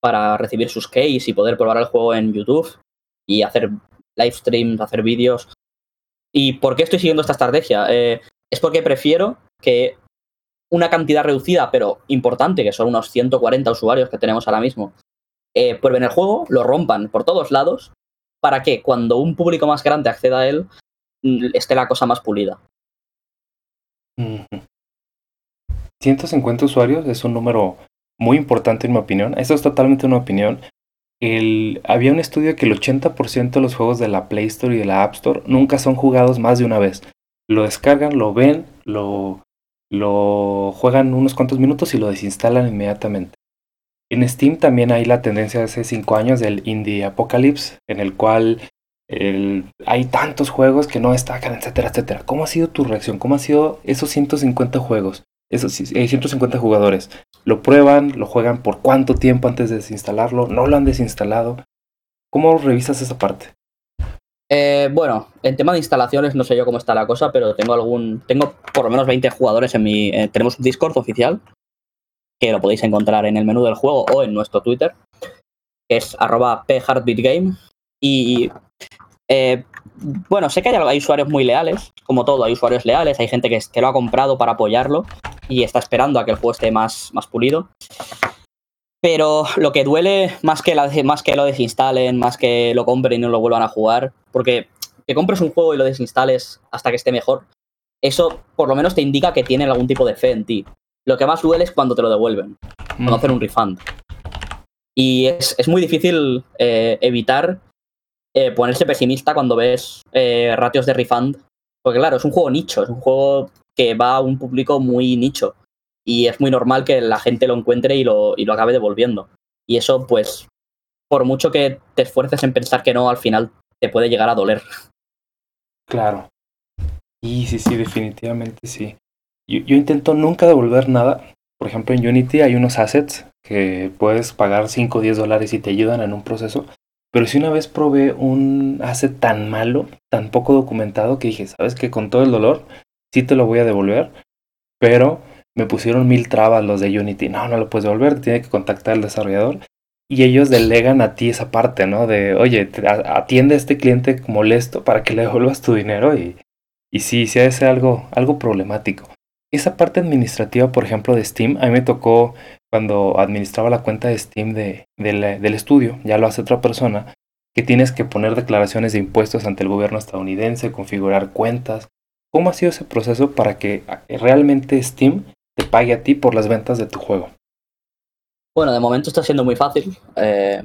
para recibir sus keys y poder probar el juego en YouTube y hacer live streams, hacer vídeos. ¿Y por qué estoy siguiendo esta estrategia? Eh, es porque prefiero que una cantidad reducida, pero importante, que son unos 140 usuarios que tenemos ahora mismo, eh, prueben el juego, lo rompan por todos lados, para que cuando un público más grande acceda a él, mm, esté la cosa más pulida. 150 usuarios es un número muy importante en mi opinión. Eso es totalmente una opinión. Había un estudio que el 80% de los juegos de la Play Store y de la App Store nunca son jugados más de una vez. Lo descargan, lo ven, lo, juegan unos cuantos minutos y lo desinstalan inmediatamente. En Steam también hay la tendencia de hace 5 años del Indie Apocalypse, en el cual hay tantos juegos que no destacan, etcétera, etcétera. ¿Cómo ha sido tu reacción? ¿Cómo ha sido esos 150 juegos? Esos 150 jugadores. ¿Lo prueban? ¿Lo juegan por cuánto tiempo antes de desinstalarlo? ¿No lo han desinstalado? ¿Cómo revisas esa parte? Eh, bueno, en tema de instalaciones no sé yo cómo está la cosa, pero tengo algún. Tengo por lo menos 20 jugadores en mi. Eh, tenemos un Discord oficial. Que lo podéis encontrar en el menú del juego o en nuestro Twitter. Que es arroba pheartbeatgame. Y eh, bueno, sé que hay, usuarios muy leales, como todo, hay usuarios leales, hay gente que, que, lo ha comprado para apoyarlo y está esperando a que el juego esté más, más pulido. Pero lo que duele, más que, la, más que lo desinstalen, más que lo compren y no lo vuelvan a jugar, porque que compres un juego y lo desinstales hasta que esté mejor, eso por lo menos te indica que tienen algún tipo de fe en ti. Lo que más duele es cuando te lo devuelven, cuando hacen un refund. Y es, es muy difícil eh, evitar eh, ponerse pesimista cuando ves eh, ratios de refund. Porque claro, es un juego nicho, es un juego que va a un público muy nicho. Y es muy normal que la gente lo encuentre y lo, y lo acabe devolviendo. Y eso, pues, por mucho que te esfuerces en pensar que no, al final te puede llegar a doler. Claro. Y sí, sí, definitivamente sí. Yo, intento nunca devolver nada. Por ejemplo, en Unity hay unos assets que puedes pagar 5 o 10 dólares y te ayudan en un proceso. Pero si una vez probé un asset tan malo, tan poco documentado, que dije, ¿sabes qué? Con todo el dolor, sí te lo voy a devolver. Pero me pusieron mil trabas los de Unity. No, no lo puedes devolver, tiene que contactar al desarrollador. Y ellos delegan a ti esa parte, ¿no? De, oye, atiende a este cliente molesto para que le *laughs* devuelvas tu dinero y, y sí, sí ser algo, algo problemático. Esa parte administrativa, por ejemplo, de Steam, a mí me tocó cuando administraba la cuenta de Steam de, del estudio, ya lo hace otra persona, que tienes que poner declaraciones de impuestos ante el gobierno estadounidense, configurar cuentas. ¿Cómo ha sido ese proceso para que realmente Steam te pague a ti por las ventas de tu juego? Bueno, de momento está siendo muy fácil. Eh,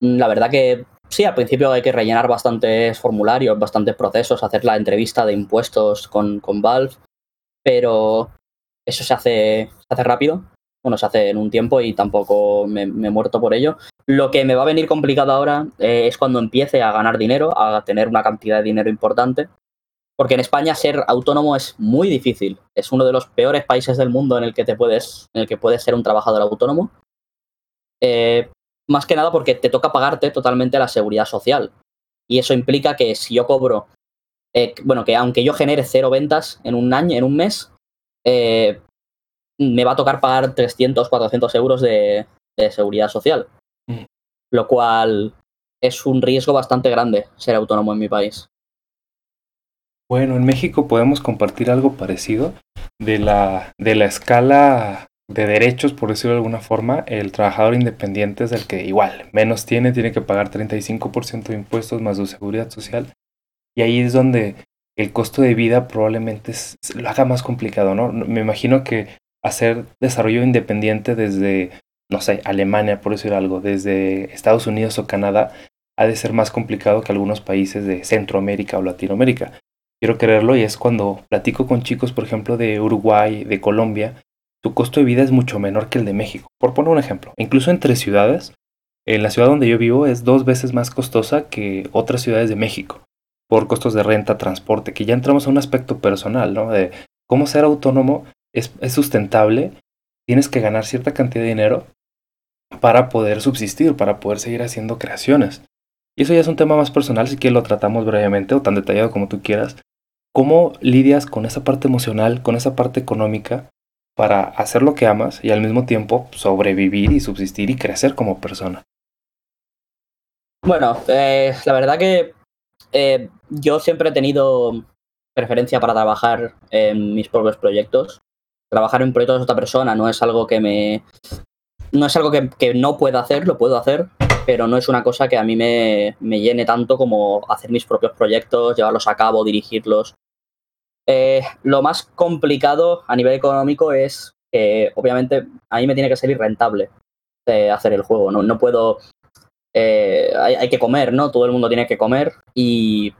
la verdad que sí, al principio hay que rellenar bastantes formularios, bastantes procesos, hacer la entrevista de impuestos con, con Valve, pero eso se hace, se hace rápido bueno, se hace en un tiempo y tampoco me, he muerto por ello. Lo que me va a venir complicado ahora eh, es cuando empiece a ganar dinero, a tener una cantidad de dinero importante, porque en España ser autónomo es muy difícil. Es uno de los peores países del mundo en el que te puedes, en el que puedes ser un trabajador autónomo. Eh, más que nada porque te toca pagarte totalmente la seguridad social. Y eso implica que si yo cobro, eh, bueno, que aunque yo genere cero ventas en un año, en un mes, me va a tocar pagar 300, 400 euros de, seguridad social. Mm. Lo cual es un riesgo bastante grande ser autónomo en mi país. Bueno, en México podemos compartir algo parecido de la, de la escala de derechos, por decirlo de alguna forma. El trabajador independiente es el que igual menos tiene, tiene que pagar 35% de impuestos más su seguridad social. Y ahí es donde el costo de vida probablemente lo haga más complicado, ¿no? Me imagino que hacer desarrollo independiente desde, no sé, Alemania, por decir algo, desde Estados Unidos o Canadá, ha de ser más complicado que algunos países de Centroamérica o Latinoamérica. Quiero creerlo y es cuando platico con chicos, por ejemplo, de Uruguay, de Colombia, su costo de vida es mucho menor que el de México. Por poner un ejemplo, incluso entre ciudades, en la ciudad donde yo vivo es dos veces más costosa que otras ciudades de México, por costos de renta, transporte, que ya entramos a un aspecto personal, ¿no? De cómo ser autónomo es, sustentable, tienes que ganar cierta cantidad de dinero para poder subsistir, para poder seguir haciendo creaciones. Y eso ya es un tema más personal, si que lo tratamos brevemente o tan detallado como tú quieras. ¿Cómo lidias con esa parte emocional, con esa parte económica para hacer lo que amas y al mismo tiempo sobrevivir y subsistir y crecer como persona? Bueno, eh, la verdad que eh, yo siempre he tenido preferencia para trabajar en mis propios proyectos. Trabajar en proyectos de otra persona no es algo que me. No es algo que, que no pueda hacer, lo puedo hacer, pero no es una cosa que a mí me, me, llene tanto como hacer mis propios proyectos, llevarlos a cabo, dirigirlos. Eh, lo más complicado a nivel económico es que, obviamente, a mí me tiene que salir rentable eh, hacer el juego. No, no puedo. Eh, hay, que comer, ¿no? Todo el mundo tiene que comer y,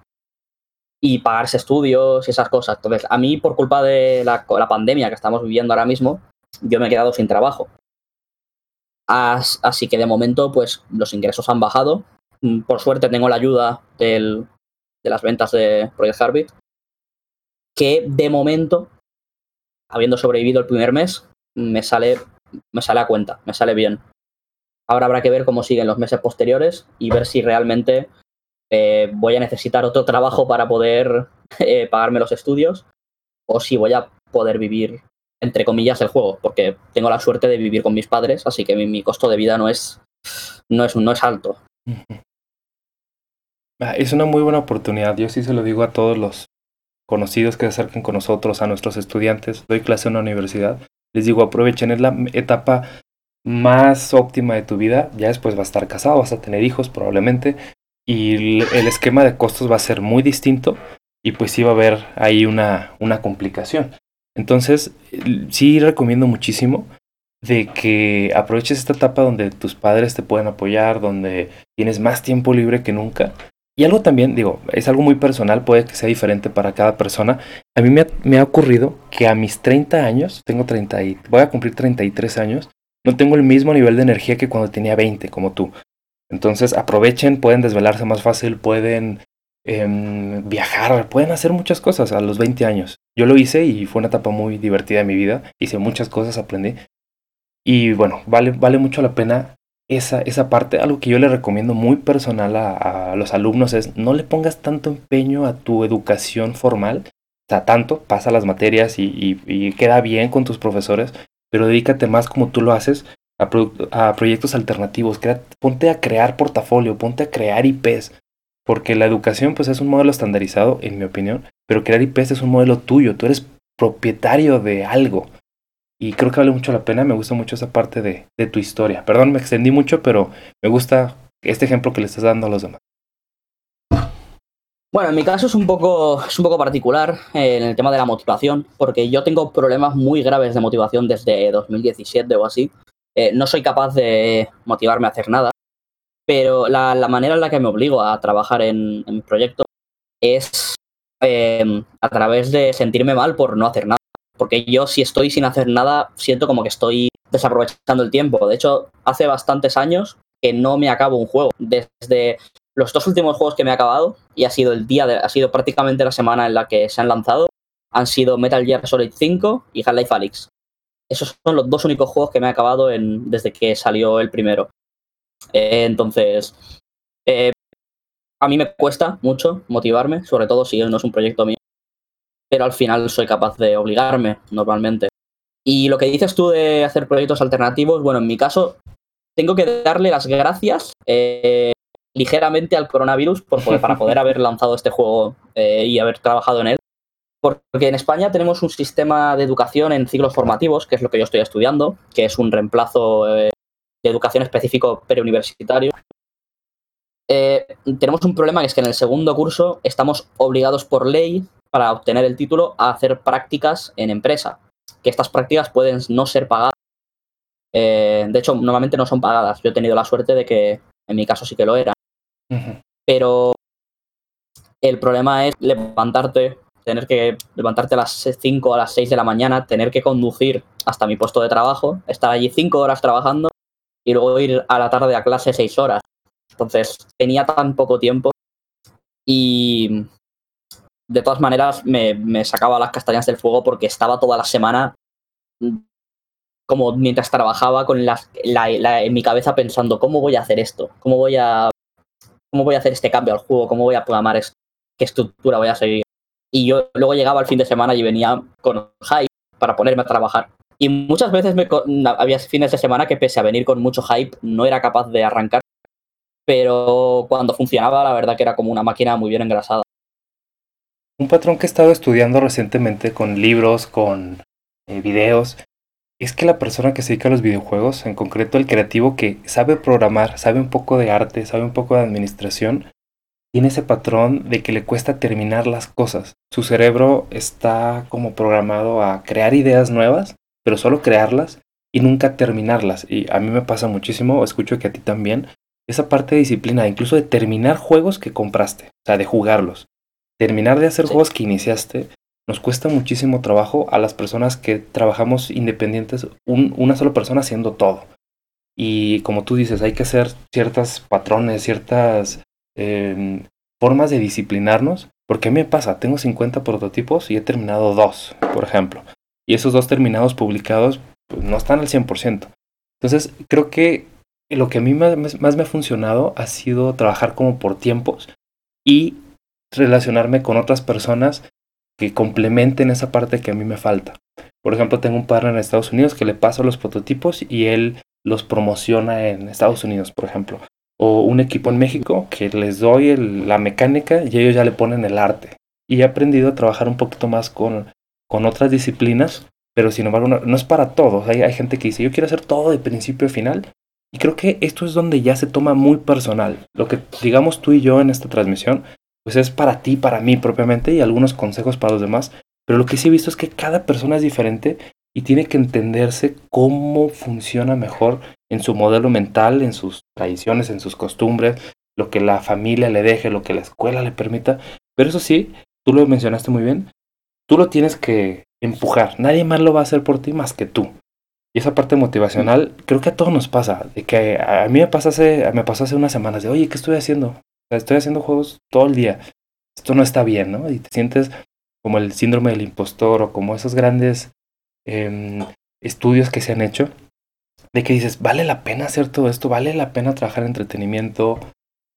y pagarse estudios y esas cosas. Entonces, a mí, por culpa de la, pandemia que estamos viviendo ahora mismo, yo me he quedado sin trabajo. As, así que de momento, pues los ingresos han bajado. Mm, por suerte tengo la ayuda del, de las ventas de Project Heartbeat que de momento, habiendo sobrevivido el primer mes, me sale, me sale a cuenta, me sale bien. Ahora habrá que ver cómo siguen los meses posteriores y ver si realmente eh, voy a necesitar otro trabajo para poder *laughs* eh, pagarme los estudios o si voy a poder vivir, entre comillas, el juego, porque tengo la suerte de vivir con mis padres, así que mi, mi costo de vida no es, no es, no es alto. *laughs* Es una muy buena oportunidad. Yo sí se lo digo a todos los, conocidos que se acerquen con nosotros, a nuestros estudiantes, doy clase en una universidad, les digo aprovechen, es la etapa más óptima de tu vida, ya después vas a estar casado, vas a tener hijos probablemente, y el esquema de costos va a ser muy distinto. Y pues sí va a haber ahí una, una complicación. Entonces, sí recomiendo muchísimo de que aproveches esta etapa donde tus padres te pueden apoyar, donde tienes más tiempo libre que nunca y algo también, digo, es algo muy personal, puede que sea diferente para cada persona. A mí me ha, ocurrido que a mis 30 años, tengo 30 y voy a cumplir 33 años, no tengo el mismo nivel de energía que cuando tenía 20, como tú. Entonces aprovechen, pueden desvelarse más fácil, pueden eh, viajar, pueden hacer muchas cosas a los 20 años. Yo lo hice y fue una etapa muy divertida de mi vida, hice muchas cosas, aprendí. Y bueno, vale, vale mucho la pena esa, esa parte, algo que yo le recomiendo muy personal a, los alumnos es no le pongas tanto empeño a tu educación formal, o sea, tanto, pasa las materias y, y, y queda bien con tus profesores, pero dedícate más como tú lo haces a, pro, a proyectos alternativos, ponte a crear portafolio, ponte a crear IPs, porque la educación pues es un modelo estandarizado, en mi opinión, pero crear IPs es un modelo tuyo, tú eres propietario de algo. Y creo que vale mucho la pena, me gusta mucho esa parte de, de tu historia. Perdón, me extendí mucho, pero me gusta este ejemplo que le estás dando a los demás. Bueno, en mi caso es un poco, es un poco particular eh, en el tema de la motivación, porque yo tengo problemas muy graves de motivación desde 2017 o así. Eh, no soy capaz de motivarme a hacer nada, pero la, la manera en la que me obligo a trabajar en, en mi proyecto es eh, a través de sentirme mal por no hacer nada porque yo si estoy sin hacer nada, siento como que estoy desaprovechando el tiempo. De hecho, hace bastantes años que no me acabo un juego. Desde los dos últimos juegos que me he acabado, y ha sido el día, de, ha sido prácticamente la semana en la que se han lanzado, han sido Metal Gear Solid 5 y Half-Life Alyx. Esos son los dos únicos juegos que me he acabado en, desde que salió el primero. Eh, entonces, eh, a mí me cuesta mucho motivarme, sobre todo si no es un proyecto mío pero al final soy capaz de obligarme normalmente. Y lo que dices tú de hacer proyectos alternativos, bueno, en mi caso, tengo que darle las gracias eh, ligeramente al coronavirus por poder, para poder haber *laughs* lanzado este juego eh, y haber trabajado en él. Porque en España tenemos un sistema de educación en ciclos formativos, que es lo que yo estoy estudiando, que es un reemplazo eh, de educación específico preuniversitario. Tenemos un problema que es que en el segundo curso estamos obligados por ley para obtener el título a hacer prácticas en empresa, que estas prácticas pueden no ser pagadas. Eh, de hecho, normalmente no son pagadas. Yo he tenido la suerte de que en mi caso sí que lo eran. Uh -huh. Pero el problema es levantarte, tener que levantarte a las 5 o a las 6 de la mañana, tener que conducir hasta mi puesto de trabajo, estar allí 5 horas trabajando y luego ir a la tarde a clase 6 horas. Entonces tenía tan poco tiempo y de todas maneras me, sacaba las castañas del fuego porque estaba toda la semana como mientras trabajaba con la, en mi cabeza pensando cómo voy a hacer esto, cómo voy a cómo voy a hacer este cambio al juego, cómo voy a programar esto, qué estructura voy a seguir. Y yo luego llegaba al fin de semana y venía con hype para ponerme a trabajar. Y muchas veces me, había fines de semana que pese a venir con mucho hype no era capaz de arrancar. Pero cuando funcionaba la verdad que era como una máquina muy bien engrasada. Un patrón que he estado estudiando recientemente con libros, con eh, videos, es que la persona que se dedica a los videojuegos, en concreto el creativo que sabe programar, sabe un poco de arte, sabe un poco de administración, tiene ese patrón de que le cuesta terminar las cosas. Su cerebro está como programado a crear ideas nuevas, pero solo crearlas y nunca terminarlas. Y a mí me pasa muchísimo, escucho que a ti también, esa parte de disciplina, incluso de terminar juegos que compraste, o sea, de jugarlos. Terminar de hacer juegos que iniciaste nos cuesta muchísimo trabajo a las personas que trabajamos independientes, una sola persona haciendo todo. Y como tú dices, hay que hacer ciertos patrones, ciertas em, formas de disciplinarnos, porque a mí me pasa, tengo 50 prototipos y he terminado dos, por ejemplo. Y esos dos terminados publicados pues, no están al 100%. Entonces, creo que lo que a mí más, más me ha funcionado ha sido trabajar como por tiempos y relacionarme con otras personas que complementen esa parte que a mí me falta. Por ejemplo, tengo un partner en Estados Unidos que le paso los prototipos y él los promociona en Estados Unidos, por ejemplo. O un equipo en México que les doy la mecánica y ellos ya le ponen el arte. Y he aprendido a trabajar un poquito más con, con otras disciplinas, pero sin embargo no, es para todos. Hay, hay gente que dice, yo quiero hacer todo de principio a final. Y creo que esto es donde ya se toma muy personal. Lo que digamos tú y yo en esta transmisión pues es para ti, para mí propiamente y algunos consejos para los demás. Pero lo que sí he visto es que cada persona es diferente y tiene que entenderse cómo funciona mejor en su modelo mental, en sus tradiciones, en sus costumbres, lo que la familia le deje, lo que la escuela le permita. Pero eso sí, tú lo mencionaste muy bien, tú lo tienes que empujar. Nadie más lo va a hacer por ti más que tú. Y esa parte motivacional, creo que a todos nos pasa. De que a mí me pasó hace, me pasó hace unas semanas de, oye, ¿qué estoy haciendo? Estoy haciendo juegos todo el día. Esto no está bien, ¿no? Y te sientes como el síndrome del impostor o como esos grandes em, estudios que se han hecho, de que dices, vale la pena hacer todo esto, vale la pena trabajar en entretenimiento.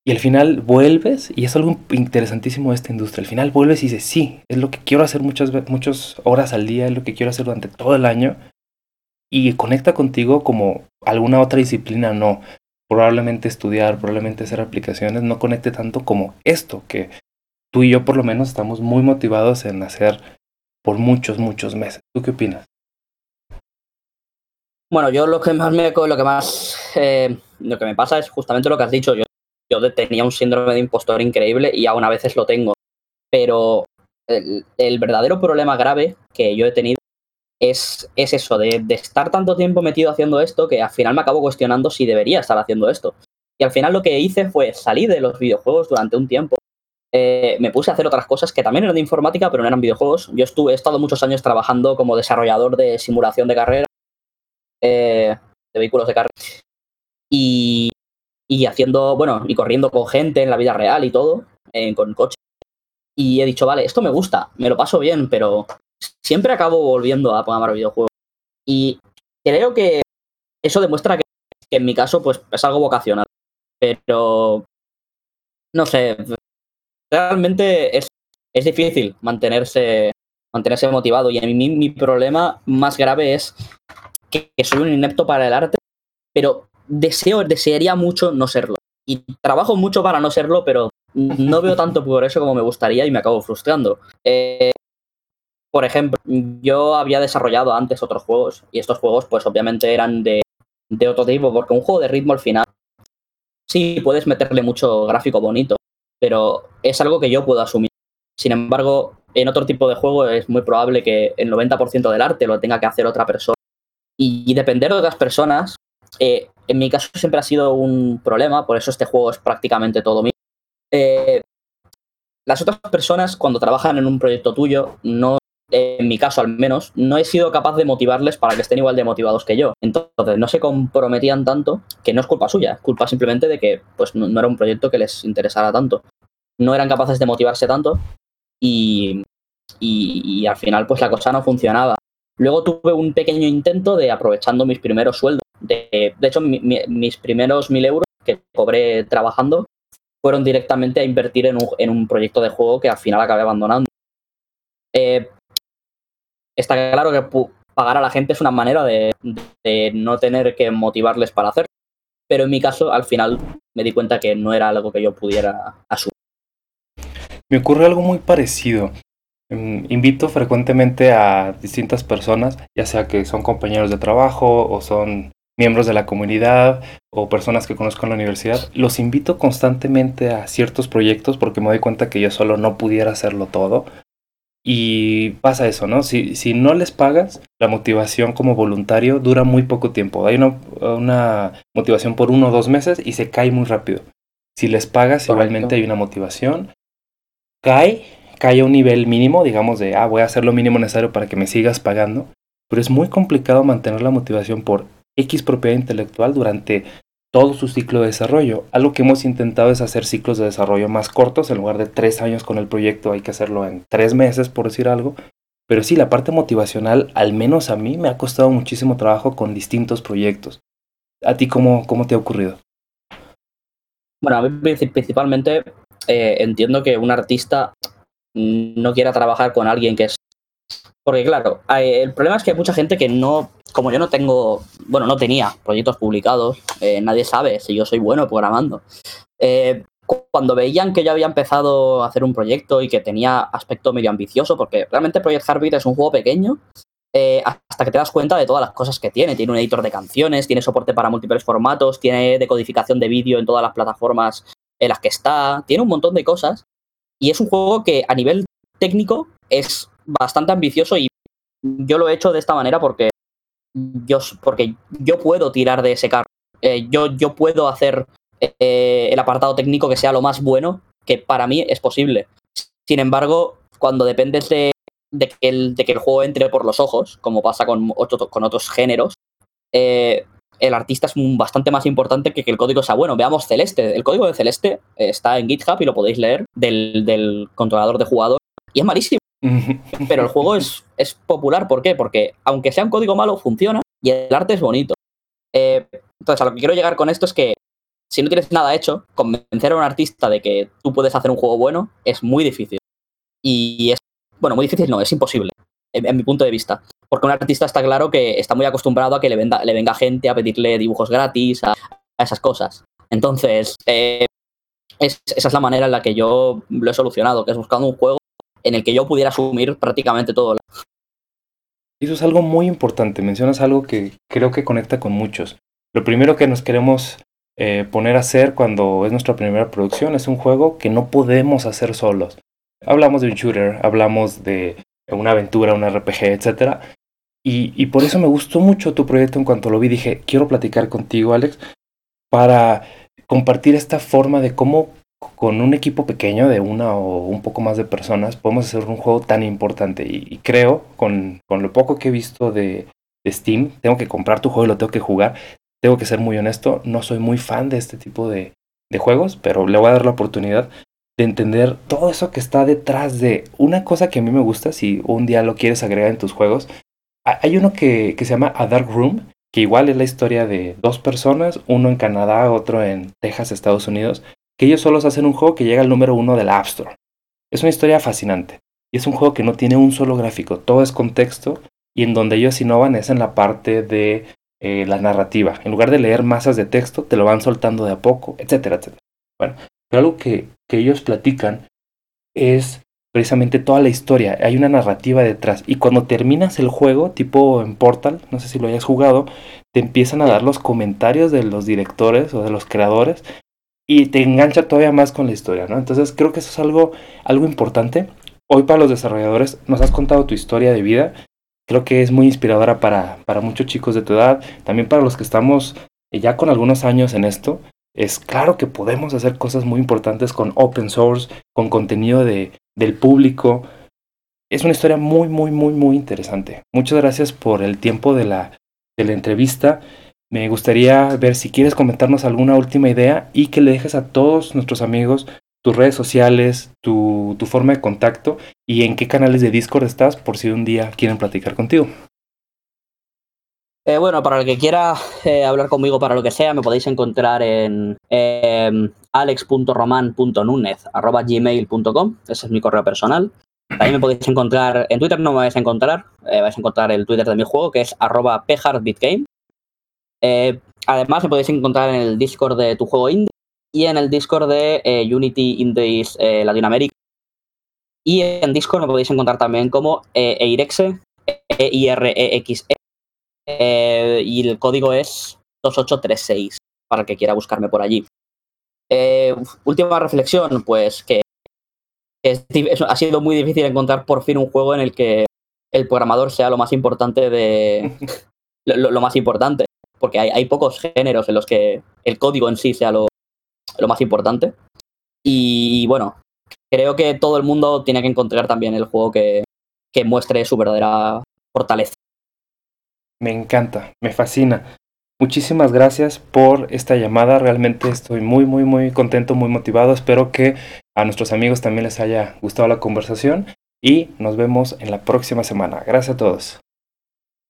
Y al final vuelves, y es algo interesantísimo de esta industria, al final vuelves y dices, sí, es lo que quiero hacer muchas, muchas horas al día, es lo que quiero hacer durante todo el año. Y conecta contigo como alguna otra disciplina no probablemente estudiar, probablemente hacer aplicaciones, no conecte tanto como esto, que tú y yo por lo menos estamos muy motivados en hacer por muchos, muchos meses. ¿Tú qué opinas? Bueno, yo lo que más me, lo que más, eh, lo que me pasa es justamente lo que has dicho. Yo, yo tenía un síndrome de impostor increíble y aún a veces lo tengo. Pero el verdadero problema grave que yo he tenido es, eso, de, estar tanto tiempo metido haciendo esto que al final me acabo cuestionando si debería estar haciendo esto. Y al final lo que hice fue salir de los videojuegos durante un tiempo. Eh, me puse a hacer otras cosas que también eran de informática, pero no eran videojuegos. Yo estuve, he estado muchos años trabajando como desarrollador de simulación de carrera, eh, de vehículos de carrera. Y, y haciendo, bueno, y corriendo con gente en la vida real y todo, eh, con coche. Y he dicho, vale, esto me gusta, me lo paso bien, pero siempre acabo volviendo a programar videojuegos. Y creo que eso demuestra que, en mi caso pues es algo vocacional. Pero no sé, realmente es, es difícil mantenerse, mantenerse motivado. Y a mí mi problema más grave es que, soy un inepto para el arte, pero deseo, desearía mucho no serlo. Y trabajo mucho para no serlo, pero no veo tanto por eso como me gustaría y me acabo frustrando. Eh, por ejemplo, yo había desarrollado antes otros juegos y estos juegos pues obviamente eran de, otro tipo, porque un juego de ritmo al final sí puedes meterle mucho gráfico bonito, pero es algo que yo puedo asumir. Sin embargo, en otro tipo de juego es muy probable que el 90% del arte lo tenga que hacer otra persona. Y, depender de otras personas, eh, en mi caso siempre ha sido un problema, por eso este juego es prácticamente todo mío. Eh, las otras personas, cuando trabajan en un proyecto tuyo, no en mi caso al menos, no he sido capaz de motivarles para que estén igual de motivados que yo. Entonces, no se comprometían tanto, que no es culpa suya, es culpa simplemente de que pues, no, era un proyecto que les interesara tanto. No eran capaces de motivarse tanto y, y, al final pues la cosa no funcionaba. Luego tuve un pequeño intento de aprovechando mis primeros sueldos. De, de hecho, mis primeros mil euros que cobré trabajando fueron directamente a invertir en un, en un proyecto de juego que al final acabé abandonando Eh, está claro que pagar a la gente es una manera de, no tener que motivarles para hacer. Pero en mi caso, al final, me di cuenta que no era algo que yo pudiera asumir. Me ocurre algo muy parecido. Mm, invito frecuentemente a distintas personas, ya sea que son compañeros de trabajo o son miembros de la comunidad o personas que conozco en la universidad, los invito constantemente a ciertos proyectos porque me doy cuenta que yo solo no pudiera hacerlo todo. Y pasa eso, ¿no? Si, si no les pagas, la motivación como voluntario dura muy poco tiempo. Hay una, una motivación por uno o dos meses y se cae muy rápido. Si les pagas, igualmente hay una motivación. Cae, cae a un nivel mínimo, digamos de, ah, voy a hacer lo mínimo necesario para que me sigas pagando. Pero es muy complicado mantener la motivación por X propiedad intelectual durante todo su ciclo de desarrollo. Algo que hemos intentado es hacer ciclos de desarrollo más cortos, en lugar de tres años con el proyecto hay que hacerlo en tres meses, por decir algo. Pero sí, la parte motivacional, al menos a mí, me ha costado muchísimo trabajo con distintos proyectos. ¿A ti cómo, cómo te ha ocurrido? Bueno, a mí principalmente eh, entiendo que un artista no quiera trabajar con alguien que es... Porque claro, el problema es que hay mucha gente que no como yo no tengo, bueno, no tenía proyectos publicados, eh, nadie sabe si yo soy bueno programando. Eh, cuando veían que yo había empezado a hacer un proyecto y que tenía aspecto medio ambicioso, porque realmente Project Heartbeat es un juego pequeño, eh, hasta que te das cuenta de todas las cosas que tiene. Tiene un editor de canciones, tiene soporte para múltiples formatos, tiene decodificación de vídeo en todas las plataformas en las que está, tiene un montón de cosas. Y es un juego que a nivel técnico es bastante ambicioso y yo lo he hecho de esta manera porque yo, porque yo puedo tirar de ese carro. Eh, yo, yo puedo hacer eh, el apartado técnico que sea lo más bueno, que para mí es posible. Sin embargo, cuando dependes de, de, que, el, de que, el, juego entre por los ojos, como pasa con, con otros géneros, eh, el artista es bastante más importante que que el código sea bueno. Veamos Celeste. El código de Celeste está en GitHub y lo podéis leer del, del controlador de jugador. Y es malísimo. *laughs* Pero el juego es, es popular, ¿por qué? Porque aunque sea un código malo, funciona y el arte es bonito. Eh, entonces, a lo que quiero llegar con esto es que si no tienes nada hecho, convencer a un artista de que tú puedes hacer un juego bueno es muy difícil. Y es, bueno, muy difícil no, es imposible, en, mi punto de vista. Porque un artista está claro que está muy acostumbrado a que le, le venga gente a pedirle dibujos gratis, a, esas cosas. Entonces, eh, esa es la manera en la que yo lo he solucionado, que es buscando un juego en el que yo pudiera asumir prácticamente todo. Eso es algo muy importante, mencionas algo que creo que conecta con muchos. Lo primero que nos queremos eh, poner a hacer cuando es nuestra primera producción es un juego que no podemos hacer solos. Hablamos de un shooter, hablamos de una aventura, un RPG, etc. Y, y por eso me gustó mucho tu proyecto en cuanto lo vi. Dije, quiero platicar contigo, Alex, para compartir esta forma de cómo con un equipo pequeño de una o un poco más de personas podemos hacer un juego tan importante. Y, creo, con, con, lo poco que he visto de, Steam, tengo que comprar tu juego y lo tengo que jugar. Tengo que ser muy honesto, no soy muy fan de este tipo de, de juegos, pero le voy a dar la oportunidad de entender todo eso que está detrás de una cosa que a mí me gusta, si un día lo quieres agregar en tus juegos. Hay uno que, que se llama A Dark Room, que igual es la historia de dos personas, uno en Canadá, otro en Texas, Estados Unidos, que ellos solos hacen un juego que llega al número uno de la App Store. Es una historia fascinante. Y es un juego que no tiene un solo gráfico, todo es contexto y en donde ellos innovan es en la parte de eh, la narrativa. En lugar de leer masas de texto, te lo van soltando de a poco, etcétera, etcétera. Bueno, pero algo que, que ellos platican es precisamente toda la historia. Hay una narrativa detrás. Y cuando terminas el juego, tipo en Portal, no sé si lo hayas jugado, te empiezan a dar los comentarios de los directores o de los creadores y te engancha todavía más con la historia, ¿no? Entonces creo que eso es algo, algo importante. Hoy para los desarrolladores nos has contado tu historia de vida. Creo que es muy inspiradora para, para muchos chicos de tu edad, también para los que estamos ya con algunos años en esto. Es claro que podemos hacer cosas muy importantes con open source, con contenido de, del público. Es una historia muy, muy, muy, muy interesante. Muchas gracias por el tiempo de la, de la entrevista. Me gustaría ver si quieres comentarnos alguna última idea y que le dejes a todos nuestros amigos tus redes sociales, tu, forma de contacto y en qué canales de Discord estás por si un día quieren platicar contigo. Eh, bueno, para el que quiera eh, hablar conmigo para lo que sea, me podéis encontrar en eh, alex.roman.nunez.gmail.com. Ese es mi correo personal. También me podéis encontrar, en Twitter no me vais a encontrar, eh, vais a encontrar el Twitter de mi juego, que es arroba pehardbitgame. Eh, además, me podéis encontrar en el Discord de tu juego indie y en el Discord de eh, Unity Indies eh, Latinoamérica. Y en Discord me podéis encontrar también como Eirexe, E-I-R-E-X-E. eh, y el código es 2836, para el que quiera buscarme por allí. Última reflexión, pues que ha sido muy difícil encontrar por fin un juego en el que el programador sea lo más importante de *laughs* lo más importante porque hay, pocos géneros en los que el código en sí sea lo, lo más importante y bueno creo que todo el mundo tiene que encontrar también el juego que, que muestre su verdadera fortaleza Me encanta, me fascina. Muchísimas gracias por esta llamada. Realmente estoy muy, muy, muy contento, muy motivado. Espero que a nuestros amigos también les haya gustado la conversación y nos vemos en la próxima semana. Gracias a todos.